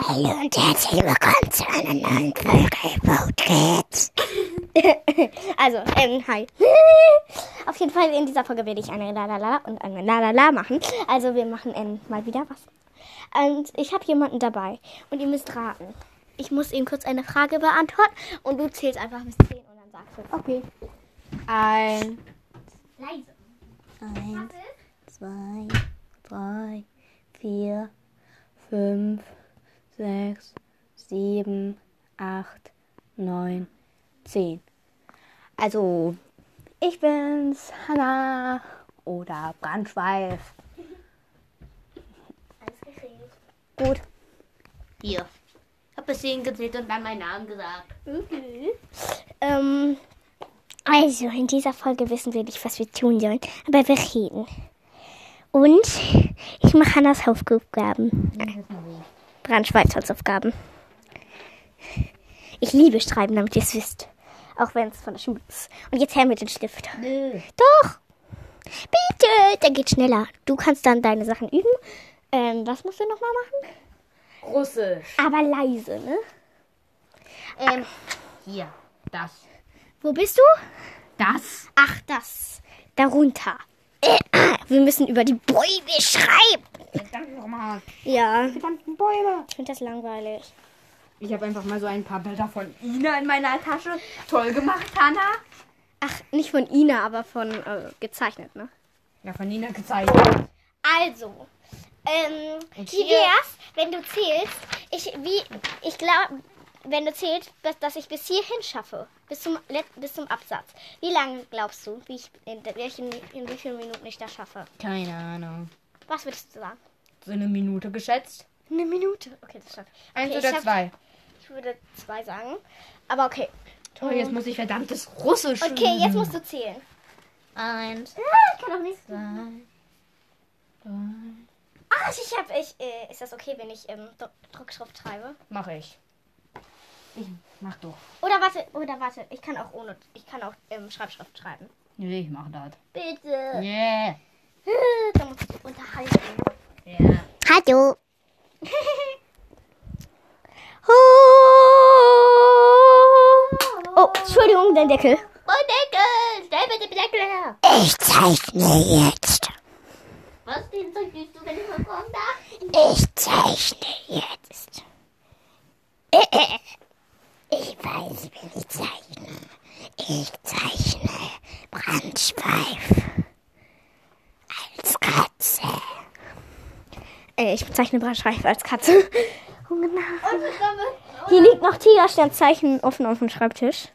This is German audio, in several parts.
Hallo und herzlich willkommen zu einer neuen Folge Podcast. Also, ähm, hi. Auf jeden Fall in dieser Folge werde ich eine Lalala und eine Lalala machen. Also, wir machen ähm, mal wieder was. Und ich habe jemanden dabei und ihr müsst raten. Ich muss ihm kurz eine Frage beantworten und du zählst einfach bis 10 und dann sagst du, okay. Ein, Leise. eins, zwei, drei, vier, fünf, sechs, sieben, acht, neun, zehn. Also, ich bin's, Hannah oder Brandschweif. Alles geredet. Gut. Hier. Hab bis 10 gezählt und dann meinen Namen gesagt. Okay. Ähm, also, in dieser Folge wissen wir nicht, was wir tun sollen, aber wir reden. Und ich mache Hannas Hausaufgaben. Brandschweiz Hausaufgaben. Ich liebe Schreiben, damit ihr es wisst. Auch wenn es von der Schule ist. Und jetzt her mit dem Stift. Nö. Doch. Bitte. Dann geht schneller. Du kannst dann deine Sachen üben. Ähm, was musst du nochmal machen? Russisch. Aber leise, ne? Ähm, hier. Das. Wo bist du? Das. Ach, das. Darunter. Äh, Wir müssen über die Bäume schreiben. Verdammt nochmal. Ja, Verdammten Bäume. ich finde das langweilig. Ich habe einfach mal so ein paar Bilder von Ina in meiner Tasche. Toll gemacht, Hannah. Ach, nicht von Ina, aber von äh, gezeichnet, ne? Ja, von Nina gezeichnet. Also, ähm, wie hier- wär's, wenn du zählst? Ich, wie, ich glaube, wenn du zählst, dass, ich bis hierhin schaffe, bis zum, bis zum Absatz. Wie lange glaubst du, wie ich in, welchen, in wie vielen Minuten ich das schaffe? Keine Ahnung. Was würdest du sagen? So eine Minute geschätzt. Eine Minute. Okay, das schaffe ich. Eins Okay, oder ich hab- zwei. Ich würde zwei sagen. Aber okay. Toll, jetzt muss ich verdammtes Russisch Okay, jetzt üben. musst du zählen. Eins. Ich kann auch nicht. Zwei. Ach, ich hab. Ich, äh, ist das okay, wenn ich ähm, Dru- Druckschrift schreibe? Mach ich. Ich mach doch. Oder warte, oder warte. Ich kann auch ohne. Ich kann auch ähm, Schreibschrift schreiben. Nee, ich mach das. Bitte. Yeah. Da muss ich unterhalten. Ja. Hallo. oh, Entschuldigung, dein Deckel. Und Deckel! Stell bitte den Deckel her! Ich zeichne jetzt. Was den Zeug siehst du, wenn ich mal kommen darf? Ich zeichne jetzt. Äh, äh. Ich weiß, wie ich zeichne. Ich zeichne Brandschweif als Katze. Äh, ich bezeichne Brandschweif als Katze. Genau. Hier liegt noch Tigersternzeichen offen auf dem Schreibtisch.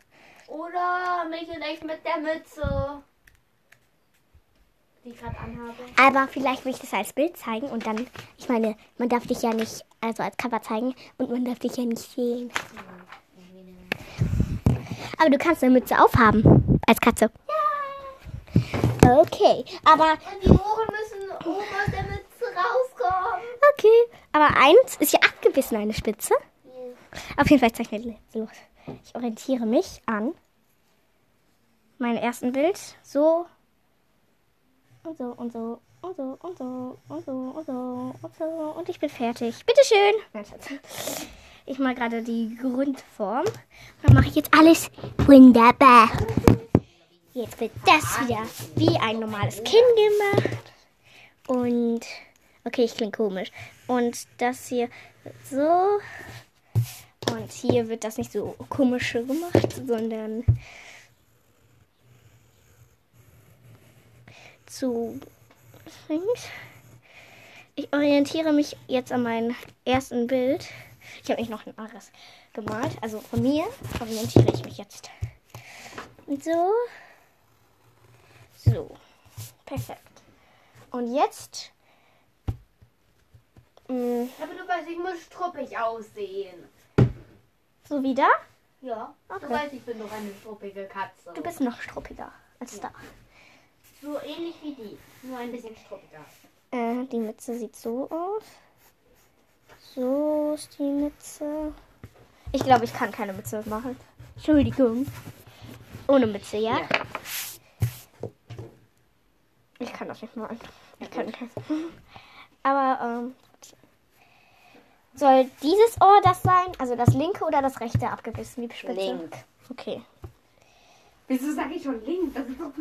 Oder mich und ich mit der Mütze. Die ich gerade anhabe. Aber vielleicht will ich das als Bild zeigen und dann, ich meine, man darf dich ja nicht, also als Cover zeigen und man darf dich ja nicht sehen. Aber du kannst eine Mütze aufhaben als Katze. Ja. Okay, aber. Und die Ohren müssen oben aus der Mütze rauskommen. Okay, aber eins ist ja abgebissen, eine Spitze. Ja. Auf jeden Fall zeichne ich los. Ich orientiere mich an meinem ersten Bild. So. Und so und so und so und so und so und so und so und ich bin fertig. Bitteschön. Nein, Schatz. Ich mache gerade die Grundform. Dann mache ich jetzt alles wunderbar. Jetzt wird das wieder wie ein normales Kinn gemacht. Und okay, ich klinge komisch. Und das hier so. Und hier wird das nicht so komisch gemacht, sondern zu. Ich orientiere mich jetzt an meinem ersten Bild. Ich habe nicht noch ein anderes gemalt. Also von mir orientiere ich mich jetzt. Und so. So. Perfekt. Und jetzt. mm, mh, Aber du weißt, ich muss struppig aussehen. So wieder. Ja. Okay. Du weißt, ich bin doch eine struppige Katze. Du bist noch struppiger als da. so ähnlich wie die. Nur ein bisschen struppiger. Äh, die Mütze sieht so aus. So ist die Mütze. Ich glaube, ich kann keine Mütze machen. Entschuldigung. Ohne Mütze, ja? Ja. Ich kann das nicht machen. Ich kann kein. Aber, ähm. Soll dieses Ohr das sein? Also das linke oder das rechte abgebissen? Spitze? Link. Okay. Wieso sage ich schon link? Das ist doch.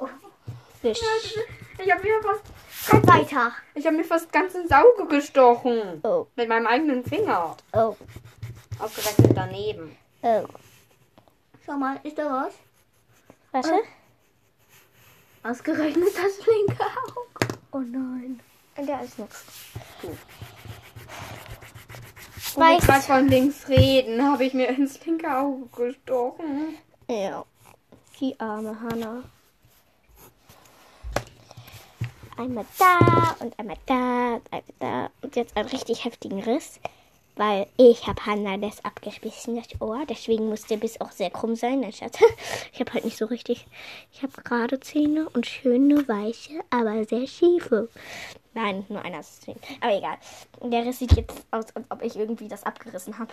Oh. Wisch. Ich habe mir fast. Schreib weiter. Ich habe mir fast ganz ins Auge gestochen. Oh, Mit meinem eigenen Finger. oh, Ausgerechnet daneben. oh. Schau mal, ist da was? Warte. Ausgerechnet das linke Auge. Oh nein. Da ist nichts. Wo wir Weiß. gerade von links reden, habe ich mir ins linke Auge gestochen. Ja. Die arme Hanna. Einmal da und einmal da und einmal da. Und jetzt einen richtig heftigen Riss. Weil ich habe Hanna das abgeschmissen, das Ohr. Deswegen muss der Biss auch sehr krumm sein. Nein, Schatz. Ich habe halt nicht so richtig. Ich habe gerade Zähne und schöne, weiche, aber sehr schiefe. Nein, nur einer ist Zähne. Aber egal. Der Riss sieht jetzt aus, als ob ich irgendwie das abgerissen habe.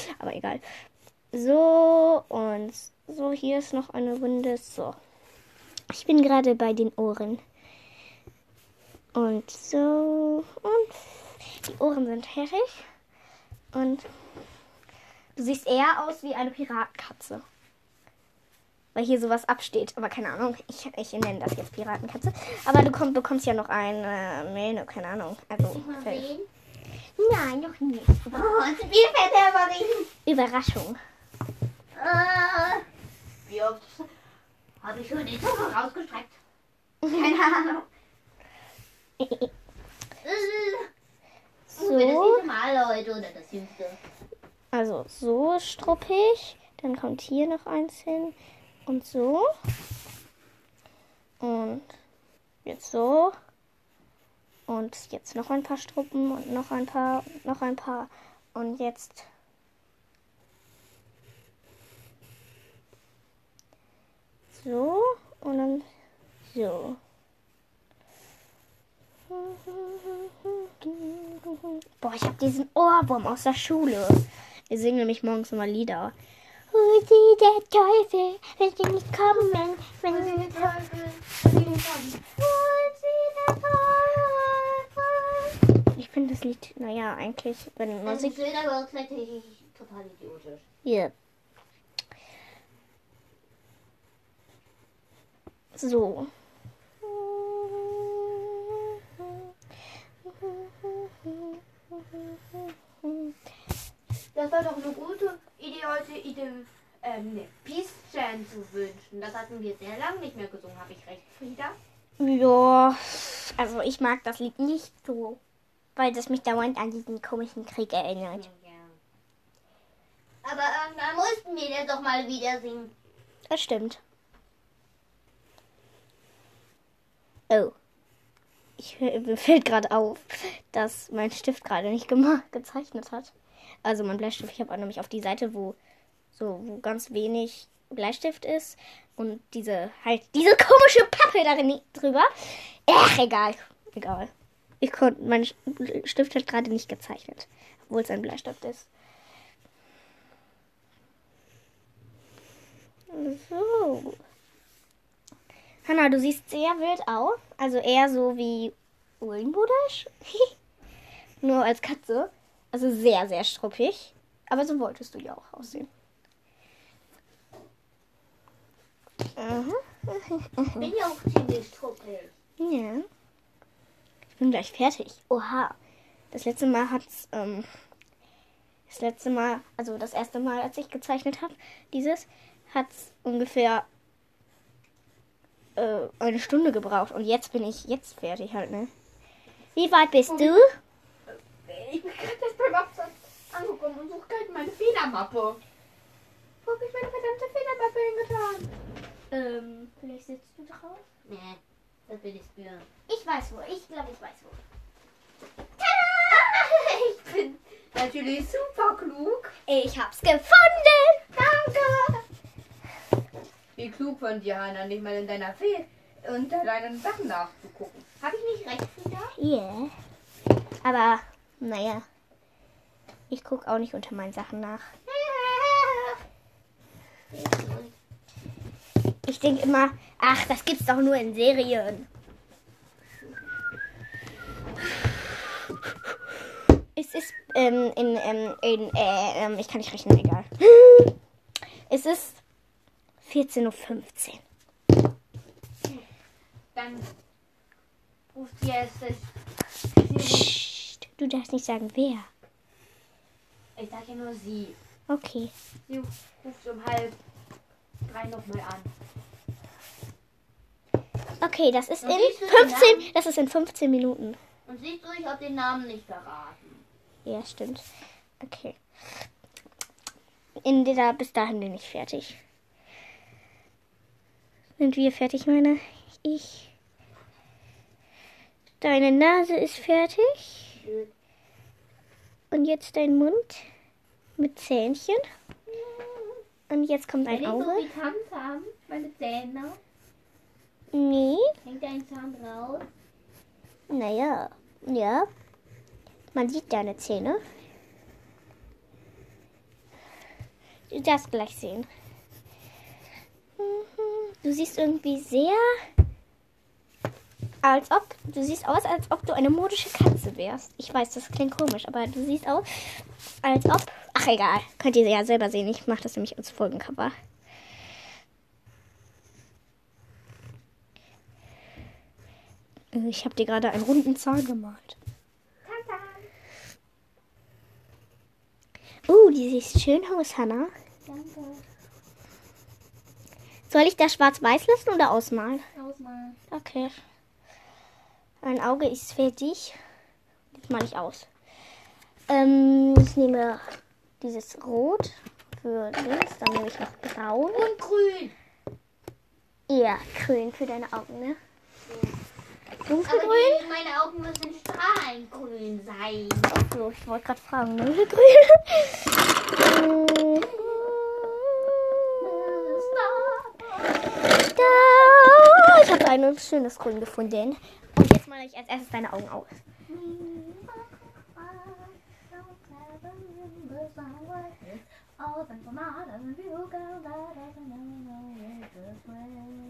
Aber egal. So und so. Hier ist noch eine Wunde. So. Ich bin gerade bei den Ohren. Und so. Und die Ohren sind fertig. Und du siehst eher aus wie eine Piratenkatze. Weil hier sowas absteht. Aber keine Ahnung. Ich, ich nenne das jetzt Piratenkatze. Aber du komm, bekommst ja noch eine Mähne. Keine Ahnung. Also. Nein, noch nicht. Oh, wie fährt der? Überraschung. Äh, wie oft habe ich schon die Zunge rausgestreckt? Keine Ahnung. So. Das vierte Mal heute oder das jüngste. Also so struppig. Dann kommt hier noch eins hin. Und so. Und jetzt so. Und jetzt noch ein paar Struppen und noch ein paar, und noch ein paar. Und jetzt. So. Und dann so. Boah, ich habe diesen Ohrwurm aus der Schule. Wir singen nämlich morgens immer Lieder. Hol sie der Teufel, wenn sie nicht kommen, wenn sie nicht kommen. Ich finde das Lied, naja, eigentlich, wenn Das ist Musik. schön, aber auch gleichzeitig total idiotisch. Hier. So. Das war doch eine gute Idee, heute Idee, ähm, eine Peace Chant zu wünschen. Das hatten wir sehr lange nicht mehr gesungen. Habe ich recht, Frieda? Ja, also ich mag das Lied nicht so, weil das mich dauernd an diesen komischen Krieg erinnert. Ja. Aber irgendwann mussten wir das doch mal wieder singen. Das stimmt. Oh. Ich, mir fällt gerade auf, dass mein Stift gerade nicht gezeichnet hat. Also mein Bleistift. Ich habe nämlich auf die Seite, wo so wo ganz wenig Bleistift ist und diese halt diese komische Pappe darin drüber. Ach, egal, egal. Ich konnte mein Stift hat gerade nicht gezeichnet, obwohl es ein Bleistift ist. So. Hanna, du siehst sehr wild aus. Also eher so wie Uhlenbudisch. Nur als Katze. Also sehr, sehr struppig. Aber so wolltest du ja auch aussehen. Mhm. Ich bin ja auch ziemlich struppig. Ja. Ich bin gleich fertig. Oha. Das letzte Mal hat's, ähm, das letzte Mal, also das erste Mal, als ich gezeichnet habe, dieses, hat's ungefähr äh, eine Stunde gebraucht. Und jetzt bin ich jetzt fertig halt, ne? Wie weit bist du? Ich bin gerade erst beim Absatz angekommen und suche gerade meine Federmappe. Wo habe ich meine verdammte Federmappe hingetan? Ähm, vielleicht sitzt du drauf? Nee, das will ich spüren. Ich weiß wo. Ich glaube, ich weiß wo. Ich bin natürlich super klug. Ich hab's gefunden. Danke. Wie klug von dir, Hanna, nicht mal in deiner Fe unter deinen Sachen nachzugucken. Habe ich nicht recht, Frieda? Yeah. Aber, naja. Ich guck auch nicht unter meinen Sachen nach. Ich denke immer, ach, das gibt's doch nur in Serien. Es ist, ähm, in, ähm, in, äh, ähm, ich kann nicht rechnen, egal. Es ist 14.15 Uhr. Dann ruft sie jetzt. Psst, du darfst nicht sagen, wer. Ich sage ja nur sie. Okay. Sie ruft um halb drei nochmal an. Okay, das ist in Und siehst du den 15, Namen? das ist in 15 Minuten. Und siehst du, ich habe den Namen nicht verraten. Ja, stimmt. Okay. In der, bis dahin bin ich fertig. Sind wir fertig, meine ich? Deine Nase ist fertig. Und jetzt dein Mund mit Zähnchen. Und jetzt kommt Wenn ein ich so Auge. bekannt haben, meine Zähne, Nee, hängt ein Zahn raus. naja, ja. Man sieht deine Zähne. Du darfst gleich sehen. Mhm. Du siehst irgendwie sehr, als ob, du siehst aus, als ob du eine modische Katze wärst. Ich weiß, das klingt komisch, aber du siehst aus, als ob, ach egal, könnt ihr ja selber sehen. Ich mache das nämlich als Folgencover. Ich habe dir gerade einen runden Zahn gemalt. Uh, die sieht schön aus, Hannah. Danke. Soll ich das schwarz-weiß lassen oder ausmalen? Ausmalen. Okay. Ein Auge ist fertig. Jetzt male ich aus. Ähm, ich nehme dieses Rot für links, dann nehme ich noch Braun. Und grün. Ja, grün für deine Augen, ne? Aber Dunkelgrün? die, meine Augen müssen strahlengrün sein. So, ich wollte gerade fragen, dunkelgrün. Mm. Da. Ich habe ein schönes Grün gefunden. Und jetzt male ich als erstes deine Augen aus.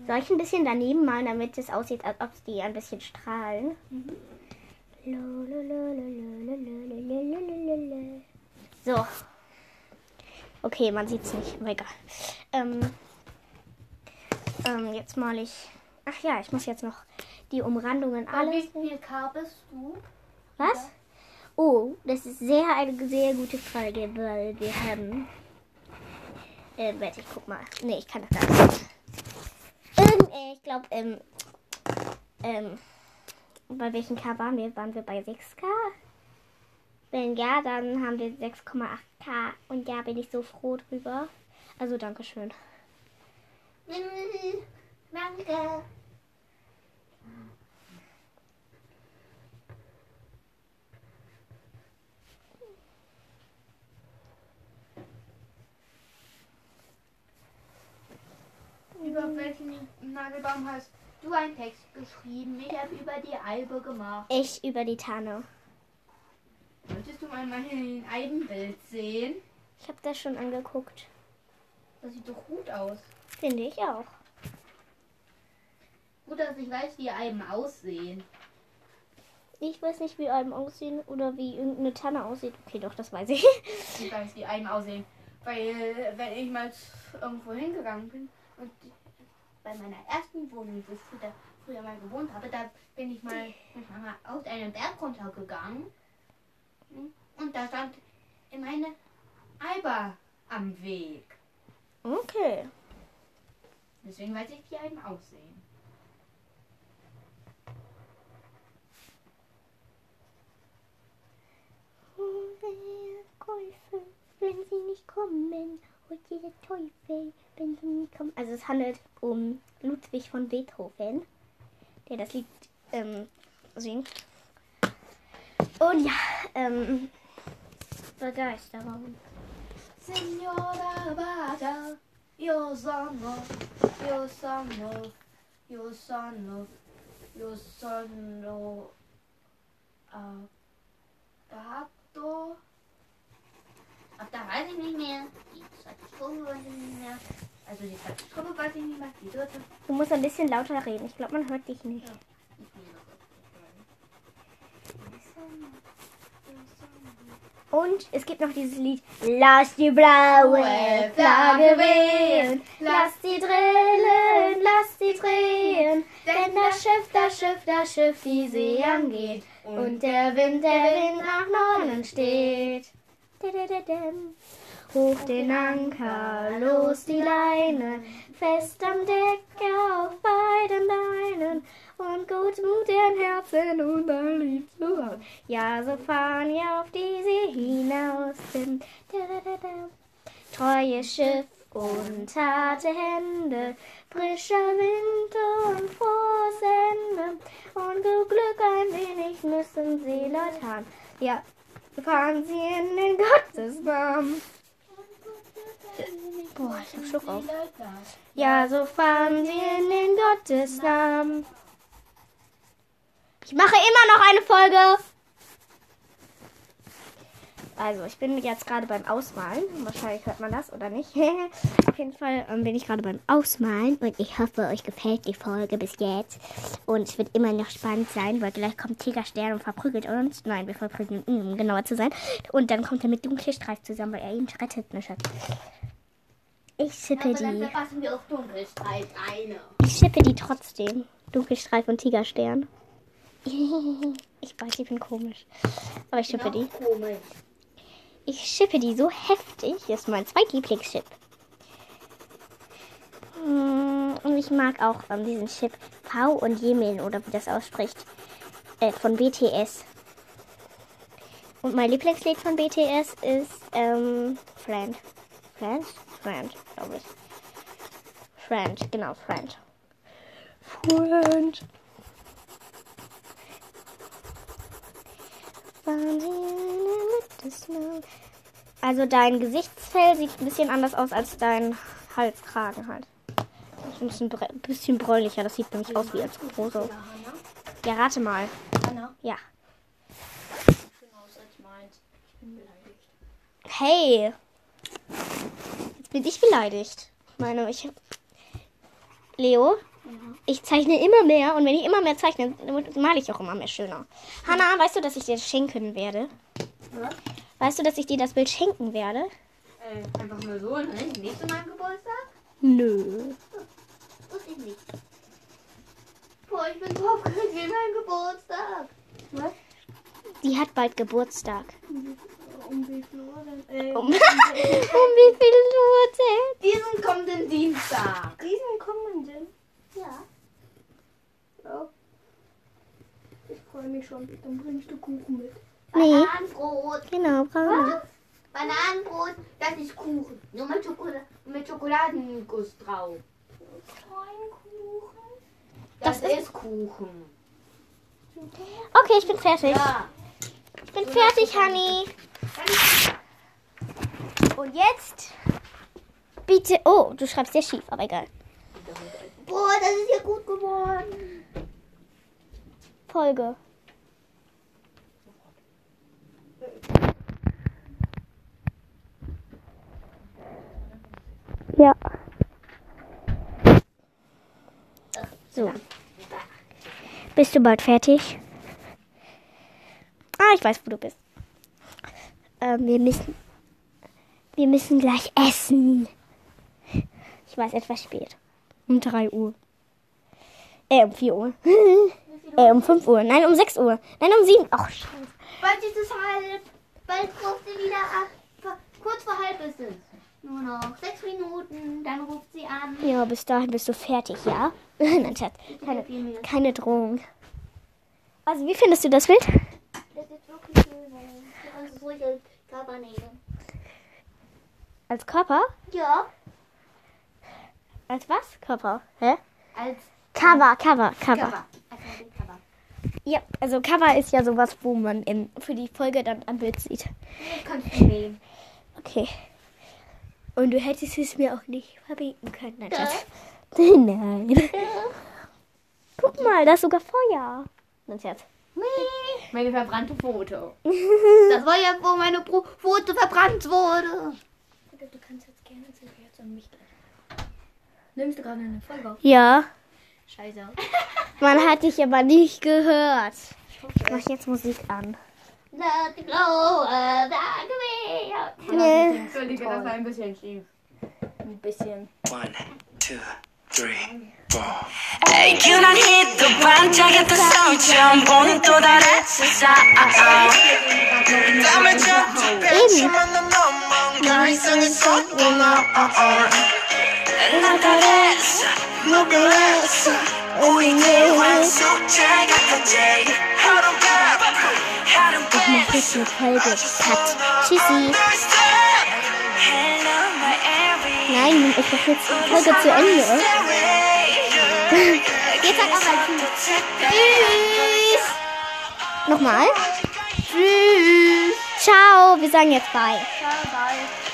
Soll ich ein bisschen daneben malen, damit es aussieht, als ob die ein bisschen strahlen? So. Okay, man sieht es nicht, aber egal. Ähm, ähm, jetzt male ich. Ach ja, ich muss jetzt noch die Umrandungen alles. Wie viel K bist du? Was? Oh, das ist sehr eine sehr gute Frage, weil wir haben. Äh, warte, ich guck mal. Nee, ich kann das gar nicht. Ähm, äh, ich glaube, ähm, ähm, bei welchem K waren wir? Waren wir bei 6K? Wenn ja, dann haben wir 6,8K. Und ja, bin ich so froh drüber. Also, Dankeschön. Danke. Über welchen Nagelbaum hast du einen Text geschrieben? Ich habe über die Eibe gemacht. Ich über die Tanne. Möchtest du mal mein Eibenbild sehen? Ich habe das schon angeguckt. Das sieht doch gut aus. Finde ich auch. Gut, dass ich weiß, wie Eiben aussehen. Ich weiß nicht, wie Alben aussehen oder wie irgendeine Tanne aussieht. Okay, doch, das weiß ich. Ich weiß, wie Eiben aussehen. Weil, wenn ich mal irgendwo hingegangen bin und Bei meiner ersten Wohnung, wo ich früher, früher mal gewohnt habe, da bin ich mal mit Mama aus einem Berg runtergegangen. Und da stand in eine Eiber am Weg. Okay. Deswegen weiß ich, wie Eiben aussehen. Käufe, wenn sie nicht kommen, holt sie der Teufel, wenn sie nicht kommen. Also es handelt um Ludwig von Beethoven, der das Lied ähm, singt. Und ja, ähm, Begeisterung. Signora Bada, io sono, io sono, io sono, io sono adatto. Ab da weiß ich nicht mehr. Die zweite Strophe weiß ich nicht mehr. Also die zweite Strophe weiß ich nicht mehr, die dritte. Du musst ein bisschen lauter reden. Ich glaube, man hört dich nicht. Was Und es gibt noch dieses Lied. Lass die blaue Flagge wehen. Lass sie drillen, lass sie drehen. Denn das Schiff, das Schiff, das Schiff die See angeht. Und der Wind, der Wind nach Norden steht. Hoch den Anker, los die Leine, fest am Deck auf beiden Beinen und gut Mut in Herzen und ein Lied zu hören. Ja, so fahren wir auf die See hinaus. Dim, didididem. Und harte Hände, frischer Wind und frohes Ende. Und so Glück ein wenig müssen sie Leute haben. Ja, fahren sie in den Gottesnamen. Boah, ich hab Schluck auf. Ja, so fahren sie in den Gottesnamen. Ich mache immer noch eine Folge. Also, ich bin jetzt gerade beim Ausmalen. Wahrscheinlich hört man das oder nicht. Auf jeden Fall ähm, bin ich gerade beim Ausmalen und ich hoffe, euch gefällt die Folge bis jetzt. Und es wird immer noch spannend sein, weil gleich kommt Tigerstern und verprügelt uns. Nein, wir verprügeln ihn, um genauer zu sein. Und dann kommt er mit Dunkelstreif zusammen, weil er ihn rettet, ne Schatz. Ich schippe Aber dann die. verpassen wir auch Dunkelstreif eine. Ich schippe die trotzdem. Dunkelstreif und Tigerstern. Ich weiß, ich bin komisch. Aber ich schippe die. Komisch. Ich schippe die so heftig. Das ist mein Zweitlieblingschip. Mm, Und ich mag auch ähm, diesen Chip V und Jemin oder wie das ausspricht. Äh, von BTS. Und mein Lieblingslied von BTS ist ähm, Friend. Friend? Friend, glaube ich. Friend, genau, Friend. Friend. Also dein Gesichtsfell sieht ein bisschen anders aus als dein Halskragen halt. Das ist ein bisschen, bisschen bräunlicher. Das sieht nämlich aus wie als Rose. Ja, rate mal. Anna, Ja. Hey. Jetzt bin ich beleidigt. Ich meine, ich. Leo, ich zeichne immer mehr und wenn ich immer mehr zeichne, male ich auch immer mehr schöner. Hanna, weißt du, dass ich dir das schenken werde? Was? Weißt du, dass ich dir das Bild schenken werde? Äh, einfach mal so, ne? Nicht zu meinem Geburtstag? Nö. Wusste ich nicht. Boah, ich bin so aufgeregt wie mein Geburtstag. Was? Die hat bald Geburtstag. Um wie viel Uhr denn? Äh, Um, um wie viel Uhr denn? diesen kommenden Dienstag. Diesen kommenden. Ja. Ja. Ich freue mich schon. Dann bringst du Kuchen mit. Nee. Bananenbrot. Genau, brauchen wir. Bananenbrot, das ist Kuchen. Nur mit, Schokolade, mit Schokoladenguss drauf. Kein Kuchen. Das, Das ist- ist Kuchen. Okay, ich bin fertig. Ja. Ich bin fertig, Honey. Und jetzt bitte. Oh, du schreibst sehr schief, aber egal. Boah, das ist ja gut geworden. Folge. Ja. So. Bist du bald fertig? Ah, ich weiß, wo du bist. Ähm, wir müssen. Wir müssen gleich essen. Ich weiß, etwas spät. Um 3 Uhr. Äh, um 4 Uhr. äh, um 5 Uhr. Nein, um 6 Uhr. Nein, um 7. Ach, scheiße. Bald ist es halb. Bald ruft sie wieder ab. Kurz vor halb ist es. Nur noch sechs Minuten, dann ruft sie an. Ja, bis dahin bist du fertig, ja? Nein, Schatz. Keine, keine Drohung. Also, wie findest du das Bild? Das ist wirklich schön. Du kannst es ruhig als Cover nehmen. Als Körper? Ja. Als was? Körper. Hä? Als Cover, Cover, Cover. Cover. Als Cover. Ja, also Cover ist ja sowas, wo man im, für die Folge dann am Bild sieht. Nehmen. Okay. Und du hättest es mir auch nicht verbieten können, nein, Ja. Nein. Guck mal, da ist sogar Feuer. Nein, Schatz. Meine verbrannte Foto. Das war ja, wo meine Foto verbrannt wurde. Du kannst jetzt gerne zu mich gleich. Nimmst du gerade eine Folge auf? Ja, Scheiße. man hat dich aber nicht gehört. Ich mach jetzt Musik an. Let the glow of the reveal. Nee. Entschuldige, das war ein bisschen schief. Ein bisschen. One, two, three, four. 유난 hit도 반짝였던 성점 보는 또 다른 세상 땀을 젖은 배지만 넌 너무 나 이상했었구나 ich mache jetzt eine Folge. Cut. Tschüssi. Nein, ich mache jetzt die Folge zu Ende. Jetzt sag aber Tschüss. Nochmal. Tschüss. Ciao. Wir sagen jetzt bye. 영원